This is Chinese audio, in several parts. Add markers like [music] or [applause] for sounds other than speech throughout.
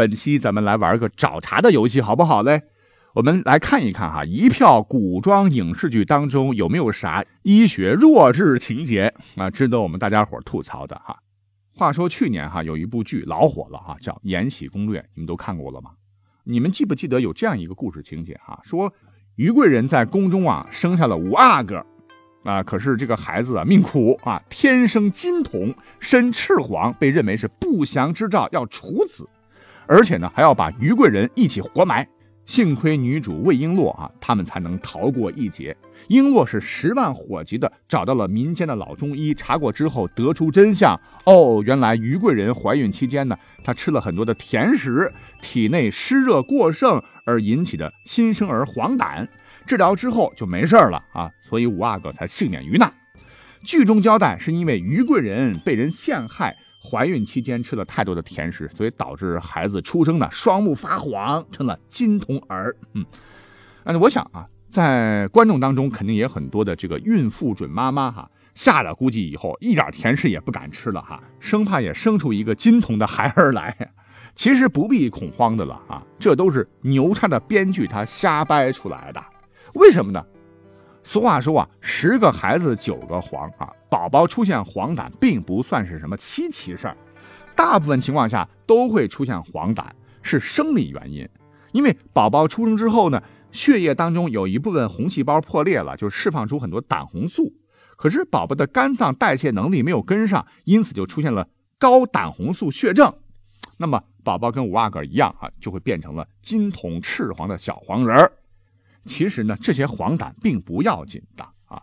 本期咱们来玩个找茬的游戏，好不好嘞？我们来看一看哈，一票古装影视剧当中有没有啥医学弱智情节啊，值得我们大家伙吐槽的哈。话说去年哈有一部剧老火了哈，叫《延禧攻略》，你们都看过了吗？你们记不记得有这样一个故事情节哈？说于贵人在宫中啊生下了五阿哥，啊，可是这个孩子啊命苦啊，天生金童，身赤黄，被认为是不祥之兆，要处死，而且呢还要把于贵人一起活埋。幸亏女主魏璎珞啊，他们才能逃过一劫。璎珞是十万火急的找到了民间的老中医，查过之后得出真相。哦，原来于贵人怀孕期间呢，她吃了很多的甜食，体内湿热过盛而引起的新生儿黄疸。治疗之后就没事了啊，所以五阿哥才幸免于难。剧中交代是因为于贵人被人陷害。怀孕期间吃了太多的甜食，所以导致孩子出生呢双目发黄，成了金童儿。嗯，那我想啊，在观众当中肯定也很多的这个孕妇准妈妈哈，吓得估计以后一点甜食也不敢吃了哈，生怕也生出一个金童的孩儿来。其实不必恐慌的了啊，这都是牛叉的编剧他瞎掰出来的。为什么呢？俗话说啊，十个孩子九个黄啊，宝宝出现黄疸并不算是什么稀奇事儿，大部分情况下都会出现黄疸，是生理原因。因为宝宝出生之后呢，血液当中有一部分红细胞破裂了，就释放出很多胆红素，可是宝宝的肝脏代谢能力没有跟上，因此就出现了高胆红素血症。那么宝宝跟五阿哥一样啊，就会变成了金童赤黄的小黄人儿。其实呢，这些黄疸并不要紧的啊，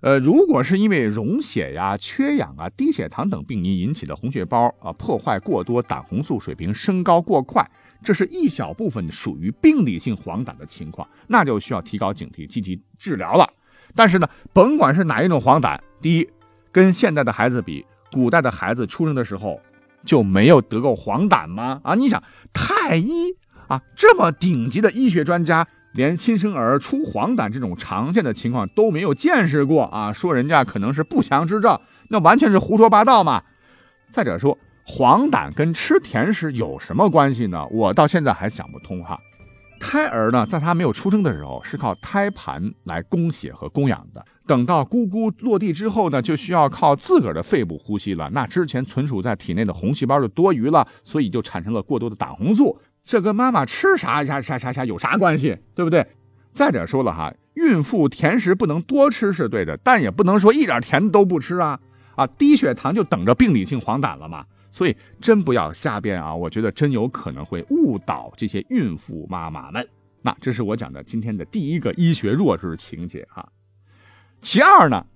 呃，如果是因为溶血呀、缺氧啊、低血糖等病因引起的红血包啊破坏过多，胆红素水平升高过快，这是一小部分属于病理性黄疸的情况，那就需要提高警惕，积极治疗了。但是呢，甭管是哪一种黄疸，第一，跟现在的孩子比，古代的孩子出生的时候就没有得过黄疸吗？啊，你想太医啊，这么顶级的医学专家。连新生儿出黄疸这种常见的情况都没有见识过啊！说人家可能是不祥之兆，那完全是胡说八道嘛！再者说，黄疸跟吃甜食有什么关系呢？我到现在还想不通哈。胎儿呢，在他没有出生的时候是靠胎盘来供血和供氧的，等到咕咕落地之后呢，就需要靠自个儿的肺部呼吸了。那之前存储在体内的红细胞就多余了，所以就产生了过多的胆红素。这跟妈妈吃啥啥啥啥啥有啥关系，对不对？再者说了哈，孕妇甜食不能多吃是对的，但也不能说一点甜都不吃啊啊！低血糖就等着病理性黄疸了嘛。所以真不要瞎编啊！我觉得真有可能会误导这些孕妇妈妈们。那这是我讲的今天的第一个医学弱智情节哈。其二呢，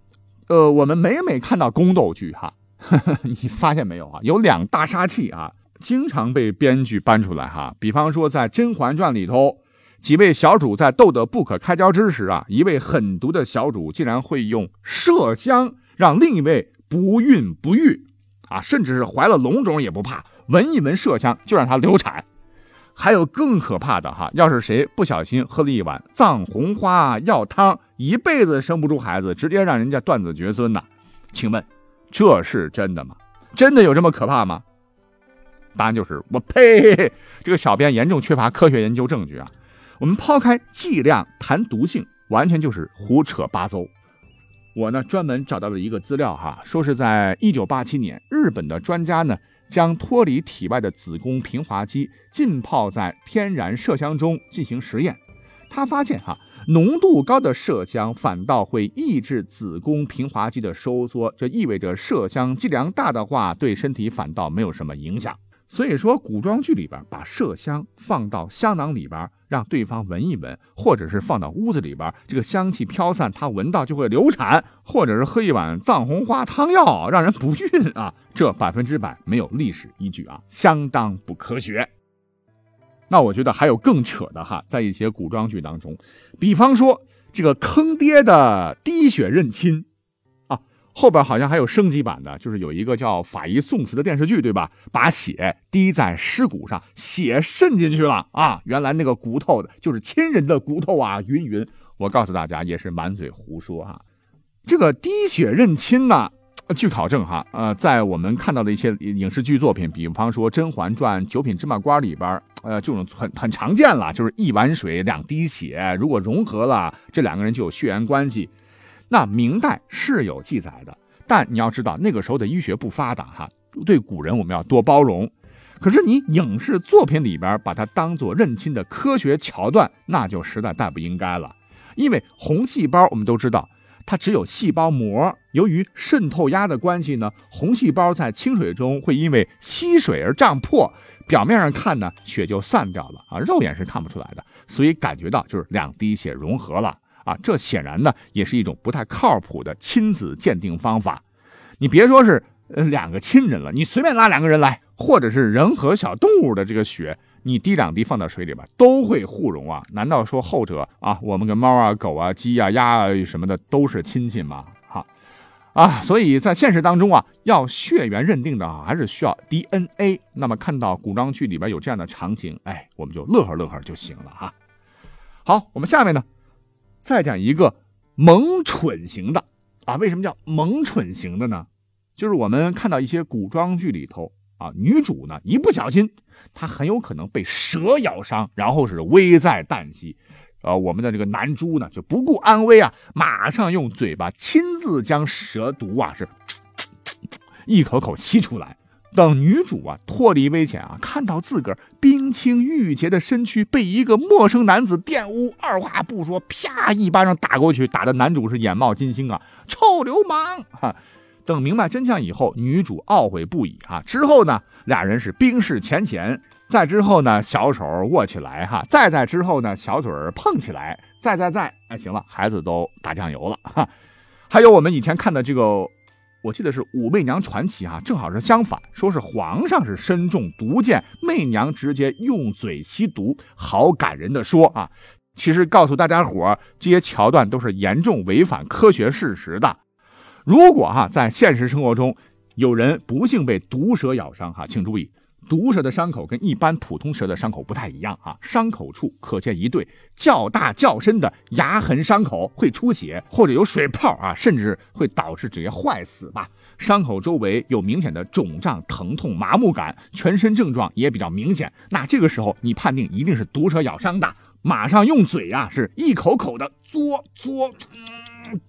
呃，我们每每看到宫斗剧哈，[laughs] 你发现没有啊？有两大杀器啊。经常被编剧搬出来哈，比方说在《甄嬛传》里头，几位小主在斗得不可开交之时啊，一位狠毒的小主竟然会用麝香让另一位不孕不育啊，甚至是怀了龙种也不怕，闻一闻麝香就让她流产。还有更可怕的哈，要是谁不小心喝了一碗藏红花药汤，一辈子生不出孩子，直接让人家断子绝孙呐？请问这是真的吗？真的有这么可怕吗？答案就是我呸！这个小编严重缺乏科学研究证据啊！我们抛开剂量谈毒性，完全就是胡扯八糟。我呢专门找到了一个资料哈，说是在一九八七年，日本的专家呢将脱离体外的子宫平滑肌浸泡在天然麝香中进行实验，他发现哈浓度高的麝香反倒会抑制子宫平滑肌的收缩，这意味着麝香剂量大的话对身体反倒没有什么影响。所以说，古装剧里边把麝香放到香囊里边，让对方闻一闻，或者是放到屋子里边，这个香气飘散，他闻到就会流产，或者是喝一碗藏红花汤药让人不孕啊，这百分之百没有历史依据啊，相当不科学。那我觉得还有更扯的哈，在一些古装剧当中，比方说这个坑爹的滴血认亲。后边好像还有升级版的，就是有一个叫《法医宋慈》的电视剧，对吧？把血滴在尸骨上，血渗进去了啊！原来那个骨头的就是亲人的骨头啊！云云，我告诉大家，也是满嘴胡说啊！这个滴血认亲呢，据考证哈，呃，在我们看到的一些影视剧作品，比方说《甄嬛传》《九品芝麻官》里边，呃，这种很很常见了，就是一碗水两滴血，如果融合了，这两个人就有血缘关系。那明代是有记载的，但你要知道那个时候的医学不发达哈，对古人我们要多包容。可是你影视作品里边把它当做认亲的科学桥段，那就实在太不应该了。因为红细胞我们都知道，它只有细胞膜，由于渗透压的关系呢，红细胞在清水中会因为吸水而胀破，表面上看呢血就散掉了啊，肉眼是看不出来的，所以感觉到就是两滴血融合了啊，这显然呢也是一种不太靠谱的亲子鉴定方法。你别说是呃两个亲人了，你随便拉两个人来。或者是人和小动物的这个血，你滴两滴放到水里边都会互溶啊？难道说后者啊，我们跟猫啊、狗啊、鸡啊、鸭啊什么的都是亲戚吗？哈啊，所以在现实当中啊，要血缘认定的啊，还是需要 DNA。那么看到古装剧里边有这样的场景，哎，我们就乐呵乐呵就行了哈。好，我们下面呢，再讲一个萌蠢型的啊。为什么叫萌蠢型的呢？就是我们看到一些古装剧里头。啊，女主呢一不小心，她很有可能被蛇咬伤，然后是危在旦夕。呃，我们的这个男猪呢就不顾安危啊，马上用嘴巴亲自将蛇毒啊是 [tsk] 一口口吸出来。等女主啊脱离危险啊，看到自个儿冰清玉洁的身躯被一个陌生男子玷污，二话不说，啪一巴掌打过去，打的男主是眼冒金星啊，臭流氓！哈。等明白真相以后，女主懊悔不已啊！之后呢，俩人是冰释前嫌。再之后呢，小手握起来哈。再再之后呢，小嘴碰起来。再再再，哎，行了，孩子都打酱油了哈。还有我们以前看的这个，我记得是《武媚娘传奇》啊，正好是相反，说是皇上是身中毒箭，媚娘直接用嘴吸毒，好感人的说啊。其实告诉大家伙，这些桥段都是严重违反科学事实的。如果哈在现实生活中有人不幸被毒蛇咬伤哈，请注意，毒蛇的伤口跟一般普通蛇的伤口不太一样啊，伤口处可见一对较大较深的牙痕伤口，会出血或者有水泡啊，甚至会导致直接坏死吧。伤口周围有明显的肿胀、疼痛、麻木感，全身症状也比较明显。那这个时候你判定一定是毒蛇咬伤的，马上用嘴啊是一口口的嘬嘬。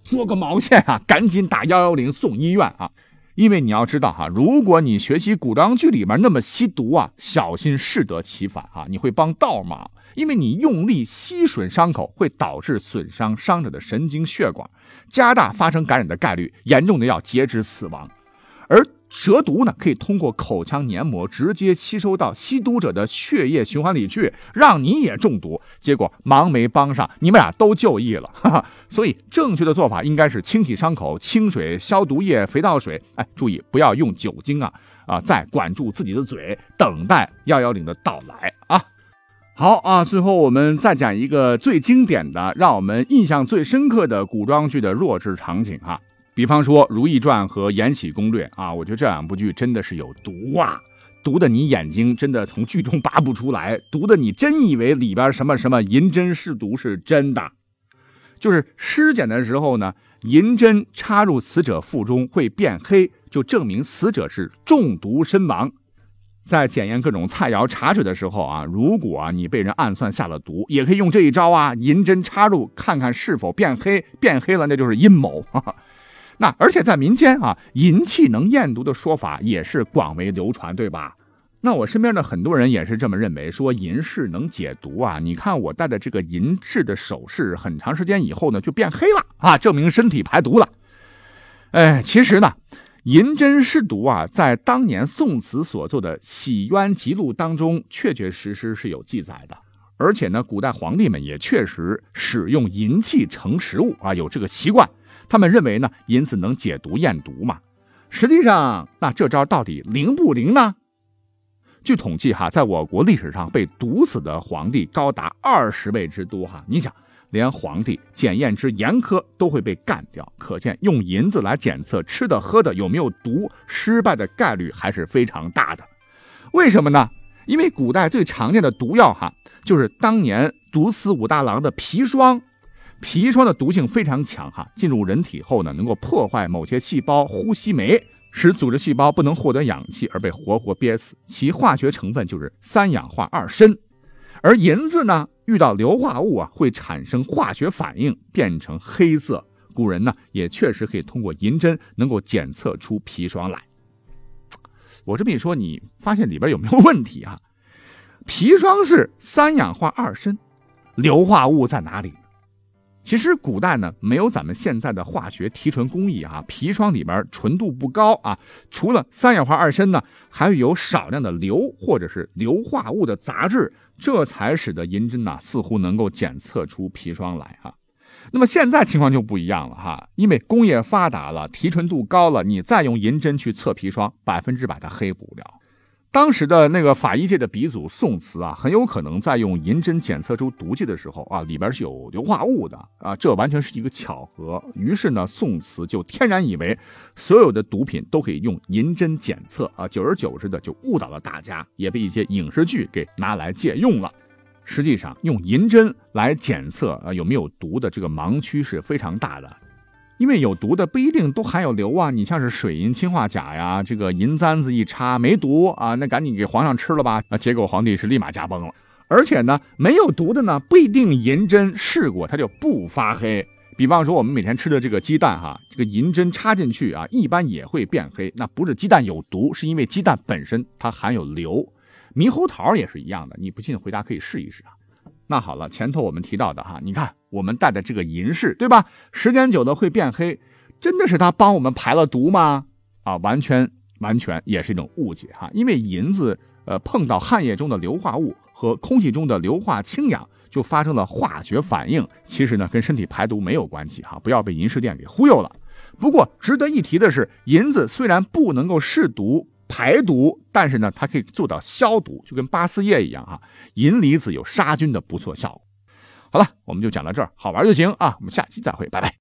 嘬个毛线啊！赶紧打幺幺零送医院啊！因为你要知道哈，如果你学习古装剧里面那么吸毒啊，小心适得其反啊！你会帮倒忙，因为你用力吸吮伤口，会导致损伤伤者的神经血管，加大发生感染的概率，严重的要截肢死亡，而。蛇毒呢，可以通过口腔黏膜直接吸收到吸毒者的血液循环里去，让你也中毒。结果忙没帮上，你们俩都就义了。[laughs] 哈哈，所以正确的做法应该是清洗伤口，清水、消毒液、肥皂水。哎，注意不要用酒精啊啊！再管住自己的嘴，等待幺幺零的到来啊。好啊，最后我们再讲一个最经典的、让我们印象最深刻的古装剧的弱智场景哈。比方说《如懿传》和《延禧攻略》啊，我觉得这两部剧真的是有毒啊，毒的你眼睛真的从剧中拔不出来，毒的你真以为里边什么什么银针试毒是真的。就是尸检的时候呢，银针插入死者腹中会变黑，就证明死者是中毒身亡。在检验各种菜肴茶水的时候啊，如果你被人暗算下了毒，也可以用这一招啊，银针插入看看是否变黑，变黑了那就是阴谋。那而且在民间啊，银器能验毒的说法也是广为流传，对吧？那我身边的很多人也是这么认为，说银饰能解毒啊。你看我戴的这个银饰的首饰，很长时间以后呢就变黑了啊，证明身体排毒了。哎，其实呢，银针试毒啊，在当年宋慈所作的《洗冤集录》当中，确确实实是有记载的。而且呢，古代皇帝们也确实使用银器盛食物啊，有这个习惯。他们认为呢，银子能解毒验毒嘛？实际上，那这招到底灵不灵呢？据统计哈，在我国历史上被毒死的皇帝高达二十位之多哈。你想，连皇帝检验之严苛都会被干掉，可见用银子来检测吃的喝的有没有毒，失败的概率还是非常大的。为什么呢？因为古代最常见的毒药哈，就是当年毒死武大郎的砒霜。砒霜的毒性非常强哈，进入人体后呢，能够破坏某些细胞呼吸酶，使组织细胞不能获得氧气而被活活憋死。其化学成分就是三氧化二砷。而银子呢，遇到硫化物啊，会产生化学反应，变成黑色。古人呢，也确实可以通过银针能够检测出砒霜来。我这么一说，你发现里边有没有问题啊？砒霜是三氧化二砷，硫化物在哪里？其实古代呢，没有咱们现在的化学提纯工艺啊，砒霜里边纯度不高啊。除了三氧化二砷呢，还有少量的硫或者是硫化物的杂质，这才使得银针呐似乎能够检测出砒霜来啊。那么现在情况就不一样了哈，因为工业发达了，提纯度高了，你再用银针去测砒霜，百分之百它黑不了。当时的那个法医界的鼻祖宋慈啊，很有可能在用银针检测出毒剂的时候啊，里边是有硫化物的啊，这完全是一个巧合。于是呢，宋慈就天然以为所有的毒品都可以用银针检测啊，久而久之的就误导了大家，也被一些影视剧给拿来借用了。实际上，用银针来检测啊有没有毒的这个盲区是非常大的。因为有毒的不一定都含有硫啊，你像是水银氰化钾呀，这个银簪子一插没毒啊，那赶紧给皇上吃了吧，啊，结果皇帝是立马驾崩了。而且呢，没有毒的呢，不一定银针试过它就不发黑。比方说我们每天吃的这个鸡蛋哈，这个银针插进去啊，一般也会变黑。那不是鸡蛋有毒，是因为鸡蛋本身它含有硫。猕猴桃也是一样的，你不信回家可以试一试啊。那好了，前头我们提到的哈，你看我们戴的这个银饰，对吧？时间久了会变黑，真的是它帮我们排了毒吗？啊，完全完全也是一种误解哈。因为银子呃碰到汗液中的硫化物和空气中的硫化氢氧，就发生了化学反应。其实呢，跟身体排毒没有关系哈，不要被银饰店给忽悠了。不过值得一提的是，银子虽然不能够试毒。排毒，但是呢，它可以做到消毒，就跟八四液一样啊。银离子有杀菌的不错效果。好了，我们就讲到这儿，好玩就行啊。我们下期再会，拜拜。